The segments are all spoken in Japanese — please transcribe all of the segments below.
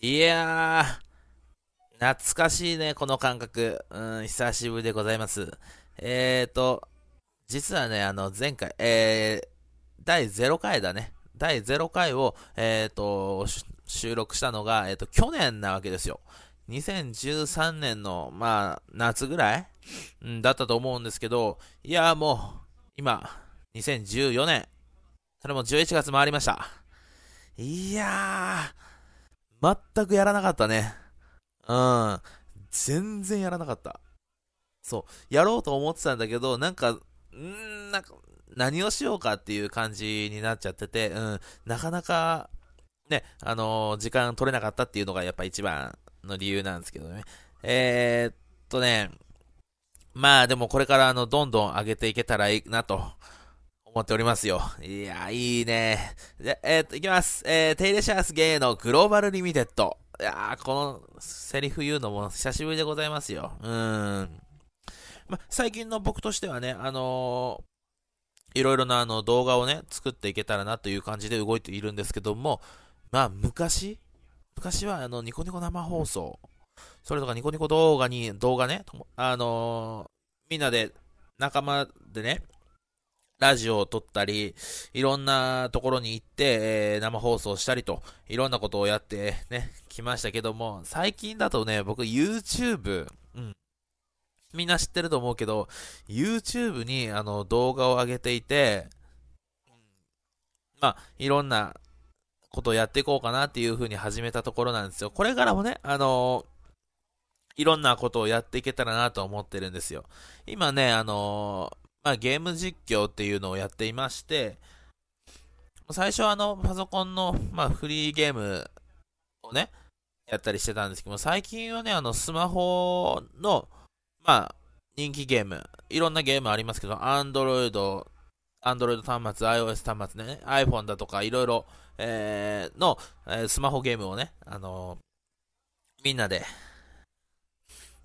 いやー、懐かしいね、この感覚。うん、久しぶりでございます。えーと、実はね、あの、前回、えー、第0回だね。第0回を、えーと、収録したのが、えーと、去年なわけですよ。2013年の、まあ、夏ぐらい、うん、だったと思うんですけど、いやもう、今、2014年、それも11月回りました。いやー、全くやらなかったね。うん。全然やらなかった。そう。やろうと思ってたんだけど、なんか、んなんか、何をしようかっていう感じになっちゃってて、うん。なかなか、ね、あのー、時間取れなかったっていうのがやっぱ一番の理由なんですけどね。えー、っとね、まあでもこれからあの、どんどん上げていけたらいいなと思っておりますよ。いや、いいね。じゃ、えー、っと、いきます。えー、テイレシャースゲーのグローバルリミテッド。いやー、このセリフ言うのも久しぶりでございますよ。うん。ま、最近の僕としてはね、あのー、いろいろなあの動画をね、作っていけたらなという感じで動いているんですけども、まあ、昔、昔はあの、ニコニコ生放送、それとかニコニコ動画に、動画ね、あのー、みんなで、仲間でね、ラジオを撮ったり、いろんなところに行って、えー、生放送したりと、いろんなことをやってね、来ましたけども、最近だとね、僕 YouTube、うん。みんな知ってると思うけど、YouTube にあの動画を上げていて、まあ、いろんなことをやっていこうかなっていう風に始めたところなんですよ。これからもね、あのいろんなことをやっていけたらなと思ってるんですよ。今ね、あのまあ、ゲーム実況っていうのをやっていまして、最初はあの、パソコンの、まあ、フリーゲームをね、やったりしてたんですけど最近はね、あの、スマホの、まあ、人気ゲーム、いろんなゲームありますけど、Android、Android 端末、iOS 端末ね、iPhone だとか、いろいろ、えー、の、えー、スマホゲームをね、あのー、みんなで、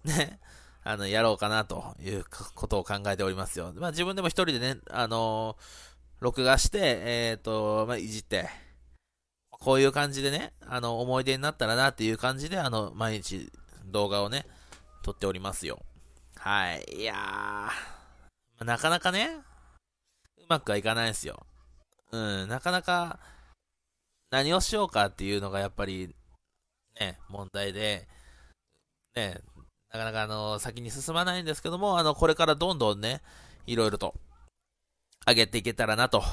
ね、あの、やろうかなということを考えておりますよ。まあ自分でも一人でね、あのー、録画して、えっ、ー、と、まあいじって、こういう感じでね、あの、思い出になったらなっていう感じで、あの、毎日動画をね、撮っておりますよ。はい。いやー、なかなかね、うまくはいかないですよ。うん、なかなか、何をしようかっていうのがやっぱり、ね、問題で、ね、なかなかあの、先に進まないんですけども、あの、これからどんどんね、いろいろと、上げていけたらな、と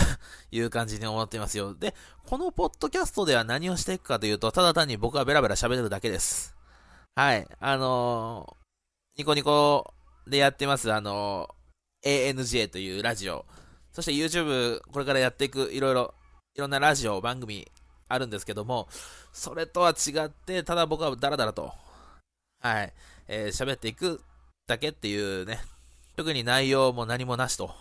いう感じに思っていますよ。で、このポッドキャストでは何をしていくかというと、ただ単に僕はベラベラ喋るだけです。はい。あのー、ニコニコでやってます、あのー、ANJ というラジオ。そして YouTube、これからやっていく、いろいろ、いろんなラジオ、番組あるんですけども、それとは違って、ただ僕はダラダラと、はい、えー、喋っていくだけっていうね、特に内容も何もなしと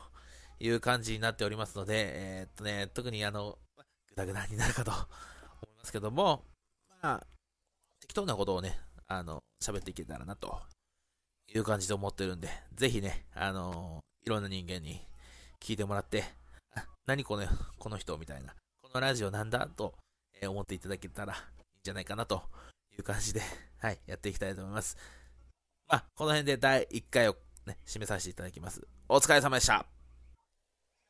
いう感じになっておりますので、えー、っとね、特にあの、ぐだぐだになるかと 思いますけども、まあ、適当なことをね、あの、喋っていけたらなという感じで思ってるんで、ぜひね、あのいろんな人間に聞いてもらって、あ何この、この人みたいな、このラジオなんだと思っていただけたらいいんじゃないかなという感じで、はい、やっていきたいと思います。まあ、この辺で第1回をね、締めさせていただきます。お疲れ様でした。